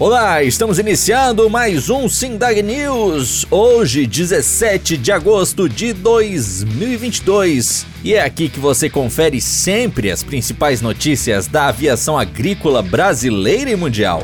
Olá, estamos iniciando mais um Sindag News, hoje 17 de agosto de 2022. E é aqui que você confere sempre as principais notícias da aviação agrícola brasileira e mundial.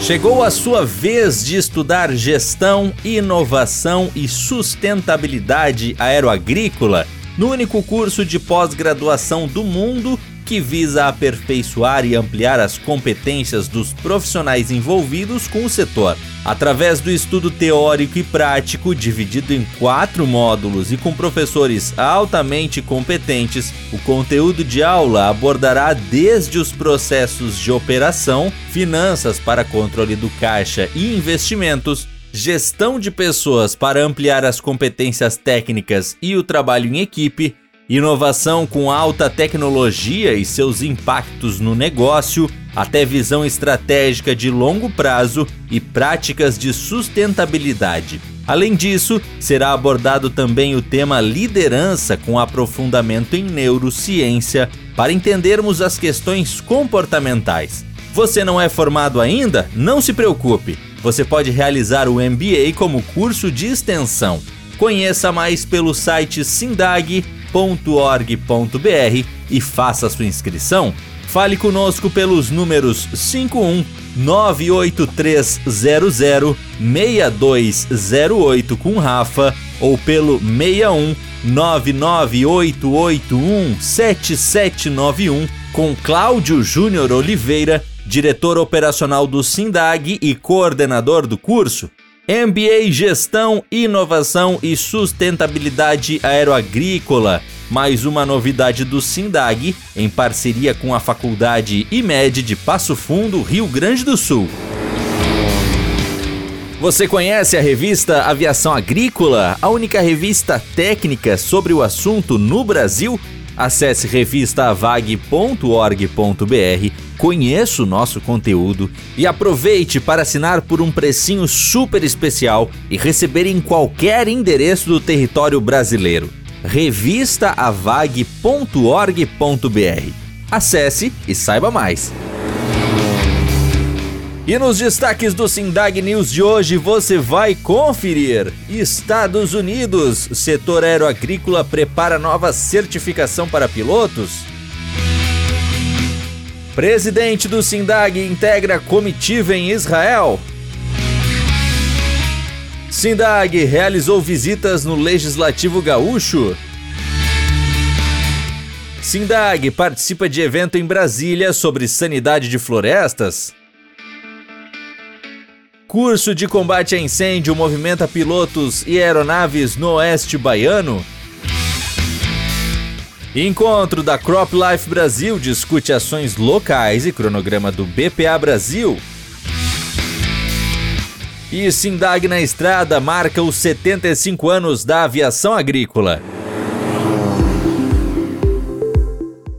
Chegou a sua vez de estudar gestão, inovação e sustentabilidade aeroagrícola no único curso de pós-graduação do mundo que visa aperfeiçoar e ampliar as competências dos profissionais envolvidos com o setor. Através do estudo teórico e prático, dividido em quatro módulos e com professores altamente competentes, o conteúdo de aula abordará desde os processos de operação, finanças para controle do caixa e investimentos, gestão de pessoas para ampliar as competências técnicas e o trabalho em equipe Inovação com alta tecnologia e seus impactos no negócio, até visão estratégica de longo prazo e práticas de sustentabilidade. Além disso, será abordado também o tema liderança com aprofundamento em neurociência para entendermos as questões comportamentais. Você não é formado ainda? Não se preocupe. Você pode realizar o MBA como curso de extensão. Conheça mais pelo site Sindag www.cultura.org.br e faça sua inscrição. Fale conosco pelos números 51 98300 6208 com Rafa ou pelo 61 99881 7791 com Cláudio Júnior Oliveira, diretor operacional do Sindag e coordenador do curso. MBA Gestão, Inovação e Sustentabilidade Aeroagrícola. Mais uma novidade do Sindag, em parceria com a Faculdade IMED de Passo Fundo, Rio Grande do Sul. Você conhece a revista Aviação Agrícola, a única revista técnica sobre o assunto no Brasil? Acesse revistavag.org.br, conheça o nosso conteúdo e aproveite para assinar por um precinho super especial e receber em qualquer endereço do território brasileiro. revistaavag.org.br. Acesse e saiba mais. E nos destaques do Sindag News de hoje você vai conferir. Estados Unidos, setor aeroagrícola prepara nova certificação para pilotos. Presidente do Sindag integra comitiva em Israel. Sindag realizou visitas no Legislativo Gaúcho. Sindag participa de evento em Brasília sobre sanidade de florestas. Curso de combate a incêndio movimenta pilotos e aeronaves no oeste baiano. Encontro da Crop Life Brasil discute ações locais e cronograma do BPA Brasil. E Sindag na estrada marca os 75 anos da aviação agrícola.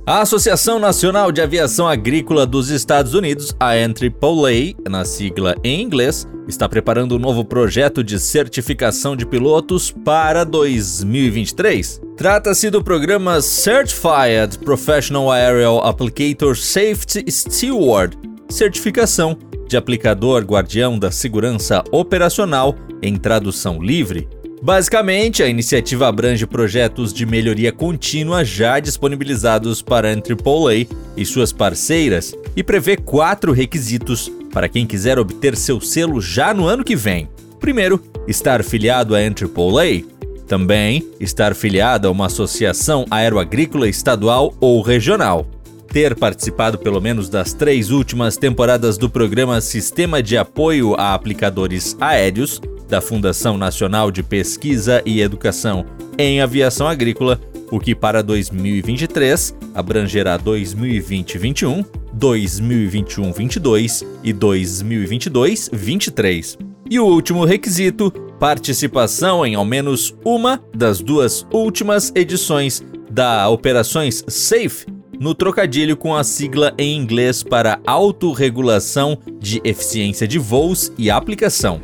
A Associação Nacional de Aviação Agrícola dos Estados Unidos, a NAAA, na sigla em inglês, está preparando um novo projeto de certificação de pilotos para 2023. Trata-se do programa Certified Professional Aerial Applicator Safety Steward, certificação de aplicador guardião da segurança operacional em tradução livre. Basicamente, a iniciativa abrange projetos de melhoria contínua já disponibilizados para a AAA e suas parceiras e prevê quatro requisitos para quem quiser obter seu selo já no ano que vem. Primeiro, estar filiado à AAA. Também, estar filiado a uma associação aeroagrícola estadual ou regional. Ter participado pelo menos das três últimas temporadas do programa Sistema de Apoio a Aplicadores Aéreos da Fundação Nacional de Pesquisa e Educação em Aviação Agrícola, o que para 2023 abrangerá 2020-21, 2021-22 e 2022-23. E o último requisito, participação em ao menos uma das duas últimas edições da Operações SAFE, no trocadilho com a sigla em inglês para Autorregulação de Eficiência de Voos e Aplicação.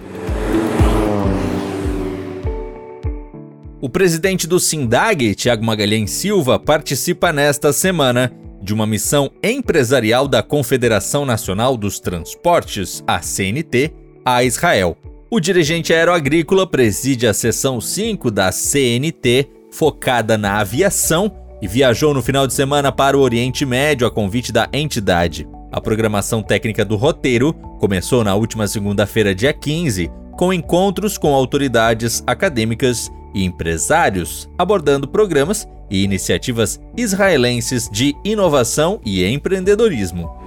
O presidente do SINDAG, Tiago Magalhães Silva, participa nesta semana de uma missão empresarial da Confederação Nacional dos Transportes, a CNT, a Israel. O dirigente aeroagrícola preside a seção 5 da CNT, focada na aviação, e viajou no final de semana para o Oriente Médio a convite da entidade. A programação técnica do roteiro começou na última segunda-feira, dia 15, com encontros com autoridades acadêmicas e empresários, abordando programas e iniciativas israelenses de inovação e empreendedorismo.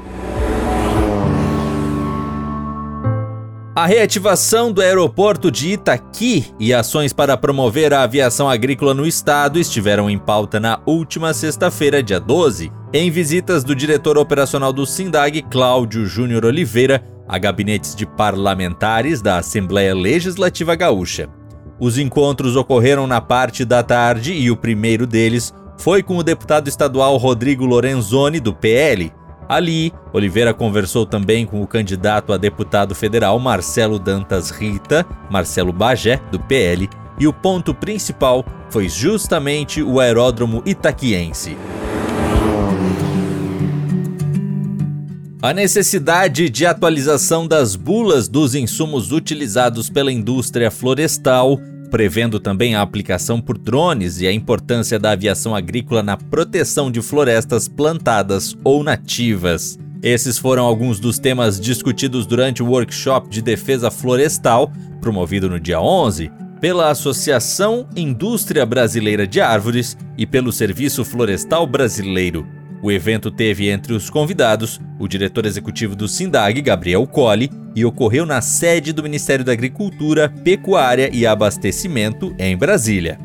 A reativação do aeroporto de Itaqui e ações para promover a aviação agrícola no estado estiveram em pauta na última sexta-feira, dia 12, em visitas do diretor operacional do SINDAG, Cláudio Júnior Oliveira, a gabinetes de parlamentares da Assembleia Legislativa Gaúcha. Os encontros ocorreram na parte da tarde e o primeiro deles foi com o deputado estadual Rodrigo Lorenzoni, do PL. Ali, Oliveira conversou também com o candidato a deputado federal Marcelo Dantas Rita, Marcelo Bagé, do PL, e o ponto principal foi justamente o aeródromo itaquiense. A necessidade de atualização das bulas dos insumos utilizados pela indústria florestal, prevendo também a aplicação por drones e a importância da aviação agrícola na proteção de florestas plantadas ou nativas. Esses foram alguns dos temas discutidos durante o workshop de defesa florestal, promovido no dia 11, pela Associação Indústria Brasileira de Árvores e pelo Serviço Florestal Brasileiro. O evento teve entre os convidados o diretor executivo do SINDAG, Gabriel Colli, e ocorreu na sede do Ministério da Agricultura, Pecuária e Abastecimento, em Brasília.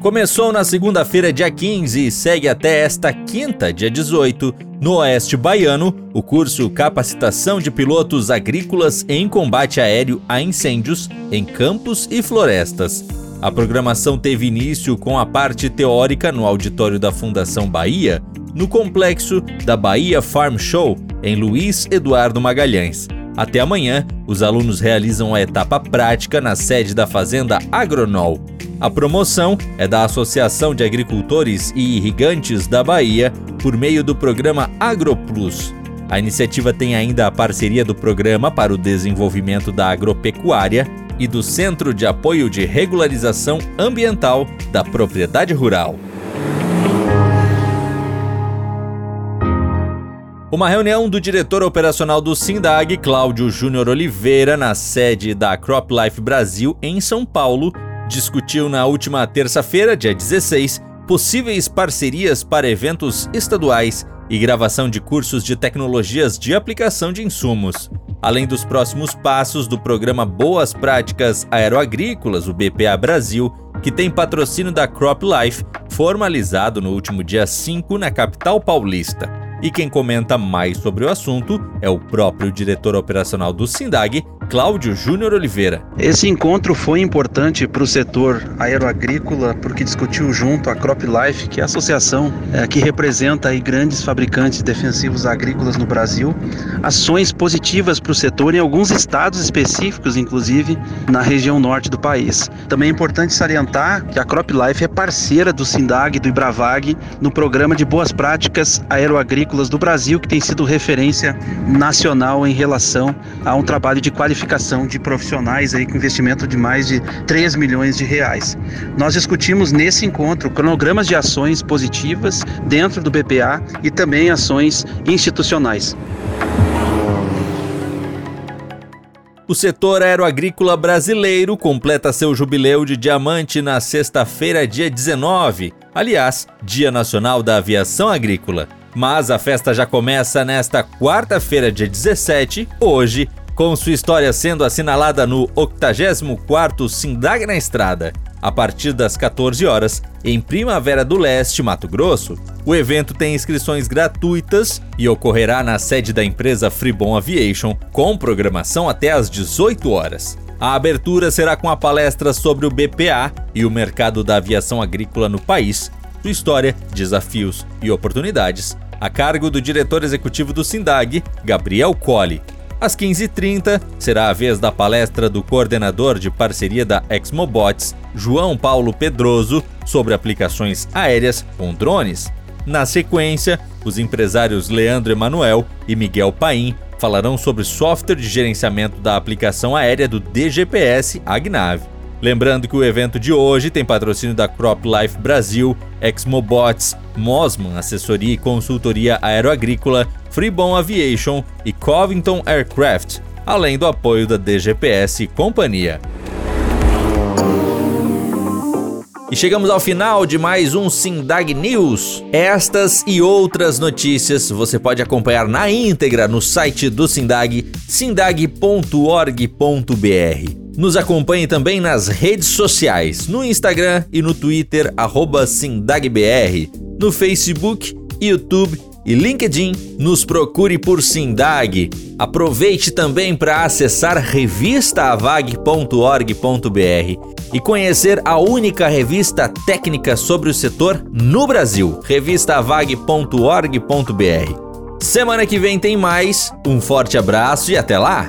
Começou na segunda-feira, dia 15, e segue até esta quinta, dia 18, no Oeste Baiano, o curso Capacitação de Pilotos Agrícolas em Combate Aéreo a Incêndios em Campos e Florestas. A programação teve início com a parte teórica no auditório da Fundação Bahia, no complexo da Bahia Farm Show, em Luiz Eduardo Magalhães. Até amanhã, os alunos realizam a etapa prática na sede da Fazenda Agronol. A promoção é da Associação de Agricultores e Irrigantes da Bahia por meio do programa AgroPlus. A iniciativa tem ainda a parceria do Programa para o Desenvolvimento da Agropecuária e do Centro de Apoio de Regularização Ambiental da Propriedade Rural. Uma reunião do diretor operacional do SINDAG, Cláudio Júnior Oliveira, na sede da CropLife Brasil, em São Paulo, discutiu na última terça-feira, dia 16, possíveis parcerias para eventos estaduais e gravação de cursos de tecnologias de aplicação de insumos além dos próximos passos do programa Boas Práticas Aeroagrícolas, o BPA Brasil, que tem patrocínio da Crop Life, formalizado no último dia 5 na capital paulista. E quem comenta mais sobre o assunto é o próprio diretor operacional do SINDAG, Cláudio Júnior Oliveira. Esse encontro foi importante para o setor aeroagrícola porque discutiu junto a Crop Life, que é a associação é, que representa aí grandes fabricantes defensivos agrícolas no Brasil, ações positivas para o setor em alguns estados específicos, inclusive na região norte do país. Também é importante salientar que a Crop Life é parceira do SINDAG e do Ibravag no programa de boas práticas aeroagrícolas do Brasil, que tem sido referência nacional em relação a um trabalho de qualificação de profissionais aí com investimento de mais de 3 milhões de reais. Nós discutimos nesse encontro cronogramas de ações positivas dentro do BPA e também ações institucionais. O setor aeroagrícola brasileiro completa seu jubileu de diamante na sexta-feira, dia 19, aliás, Dia Nacional da Aviação Agrícola. Mas a festa já começa nesta quarta-feira, dia 17, hoje, com sua história sendo assinalada no 84º Sindag na Estrada, a partir das 14 horas, em Primavera do Leste, Mato Grosso. O evento tem inscrições gratuitas e ocorrerá na sede da empresa Freebon Aviation, com programação até às 18 horas. A abertura será com a palestra sobre o BPA e o mercado da aviação agrícola no país, sua história, desafios e oportunidades, a cargo do diretor executivo do SINDAG, Gabriel Colli. Às 15h30, será a vez da palestra do coordenador de parceria da Exmobots, João Paulo Pedroso, sobre aplicações aéreas com drones. Na sequência, os empresários Leandro Emanuel e Miguel Paim falarão sobre software de gerenciamento da aplicação aérea do DGPS Agnave. Lembrando que o evento de hoje tem patrocínio da Crop Life Brasil, Exmobots, Mosman Assessoria e Consultoria Aeroagrícola, Freebon Aviation e Covington Aircraft, além do apoio da DGPS e companhia. E chegamos ao final de mais um Sindag News. Estas e outras notícias você pode acompanhar na íntegra no site do Sindag, sindag.org.br. Nos acompanhe também nas redes sociais, no Instagram e no Twitter, SindagBR, no Facebook, YouTube e LinkedIn, nos procure por Sindag. Aproveite também para acessar revistaavag.org.br e conhecer a única revista técnica sobre o setor no Brasil, revistaavag.org.br. Semana que vem tem mais, um forte abraço e até lá!